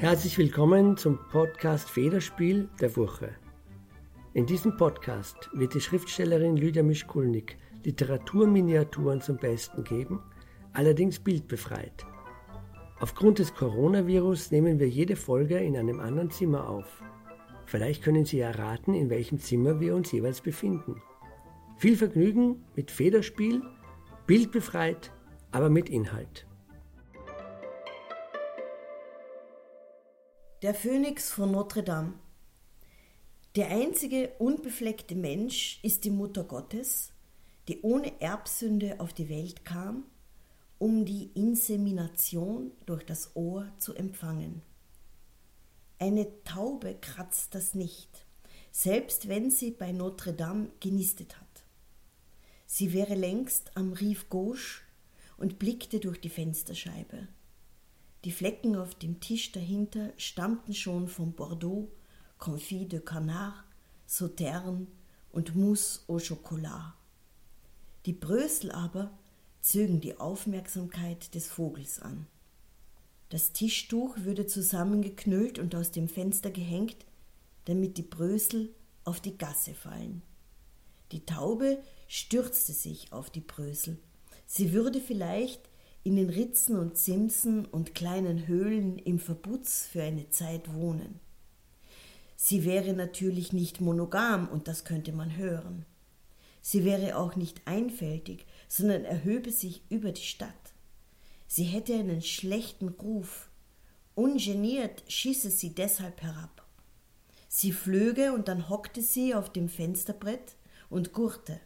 Herzlich willkommen zum Podcast Federspiel der Woche. In diesem Podcast wird die Schriftstellerin Lydia Mischkulnik Literaturminiaturen zum Besten geben, allerdings bildbefreit. Aufgrund des Coronavirus nehmen wir jede Folge in einem anderen Zimmer auf. Vielleicht können Sie erraten, in welchem Zimmer wir uns jeweils befinden. Viel Vergnügen mit Federspiel, bildbefreit, aber mit Inhalt. Der Phönix von Notre Dame. Der einzige unbefleckte Mensch ist die Mutter Gottes, die ohne Erbsünde auf die Welt kam, um die Insemination durch das Ohr zu empfangen. Eine Taube kratzt das nicht, selbst wenn sie bei Notre Dame genistet hat. Sie wäre längst am Rive Gauche und blickte durch die Fensterscheibe. Die Flecken auf dem Tisch dahinter stammten schon von Bordeaux, Confit de Canard, Sauterne und Mousse au Chocolat. Die Brösel aber zögen die Aufmerksamkeit des Vogels an. Das Tischtuch würde zusammengeknüllt und aus dem Fenster gehängt, damit die Brösel auf die Gasse fallen. Die Taube stürzte sich auf die Brösel. Sie würde vielleicht in den Ritzen und Simsen und kleinen Höhlen im Verbutz für eine Zeit wohnen. Sie wäre natürlich nicht monogam, und das könnte man hören. Sie wäre auch nicht einfältig, sondern erhöbe sich über die Stadt. Sie hätte einen schlechten Ruf. Ungeniert schieße sie deshalb herab. Sie flöge und dann hockte sie auf dem Fensterbrett und gurte.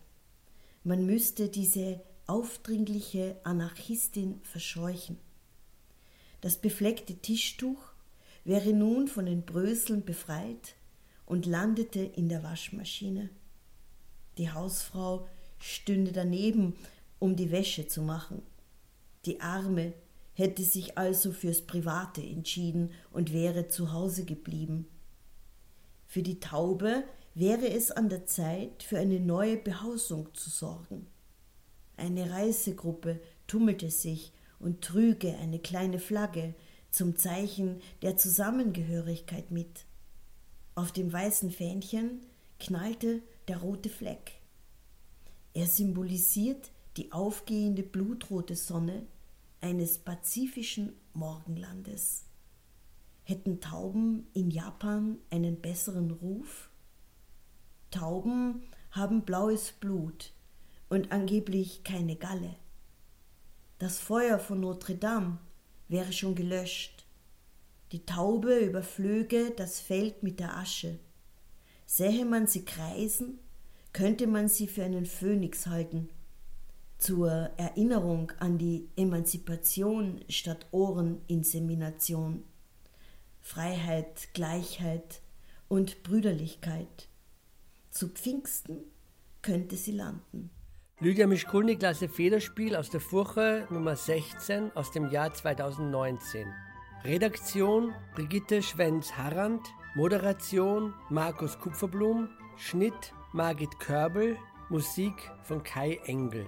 Man müsste diese aufdringliche Anarchistin verscheuchen. Das befleckte Tischtuch wäre nun von den Bröseln befreit und landete in der Waschmaschine. Die Hausfrau stünde daneben, um die Wäsche zu machen. Die Arme hätte sich also fürs Private entschieden und wäre zu Hause geblieben. Für die Taube wäre es an der Zeit, für eine neue Behausung zu sorgen. Eine Reisegruppe tummelte sich und trüge eine kleine Flagge zum Zeichen der Zusammengehörigkeit mit. Auf dem weißen Fähnchen knallte der rote Fleck. Er symbolisiert die aufgehende blutrote Sonne eines pazifischen Morgenlandes. Hätten Tauben in Japan einen besseren Ruf? Tauben haben blaues Blut, und angeblich keine Galle. Das Feuer von Notre Dame wäre schon gelöscht. Die Taube überflöge das Feld mit der Asche. Sähe man sie kreisen, könnte man sie für einen Phönix halten. Zur Erinnerung an die Emanzipation statt Ohreninsemination. Freiheit, Gleichheit und Brüderlichkeit. Zu Pfingsten könnte sie landen. Lydia Mischkulnik Klasse Federspiel aus der Furche Nummer 16 aus dem Jahr 2019. Redaktion Brigitte Schwenz-Harrand, Moderation Markus Kupferblum, Schnitt Margit Körbel, Musik von Kai Engel.